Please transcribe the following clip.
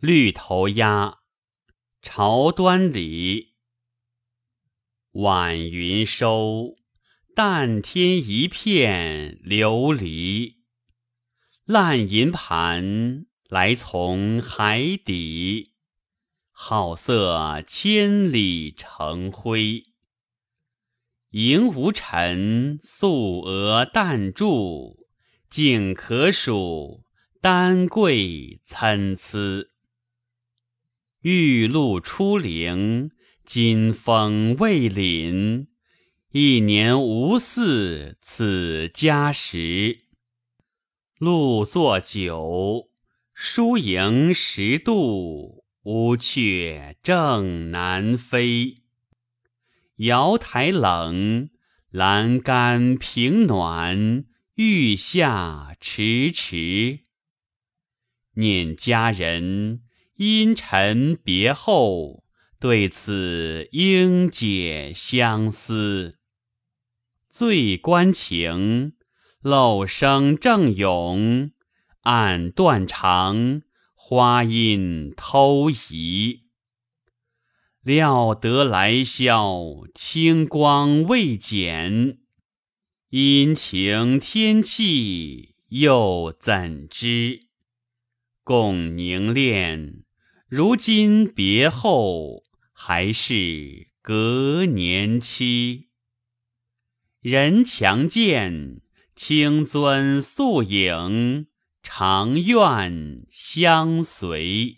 绿头鸦，朝端里。晚云收，淡天一片琉璃。烂银盘来从海底，好色千里成灰。萤无尘，素娥淡柱，竟可数丹桂参差。玉露初零，金风未凛。一年无似此佳时。露作酒，疏迎十度，乌鹊正南飞。瑶台冷，栏杆平暖，玉下迟迟。念佳人。阴沉别后，对此应解相思。醉关情，漏声正咏，暗断肠，花阴偷移。料得来宵，清光未减，阴晴天气又怎知？共凝恋。如今别后，还是隔年期。人强健，清尊素影，长愿相随。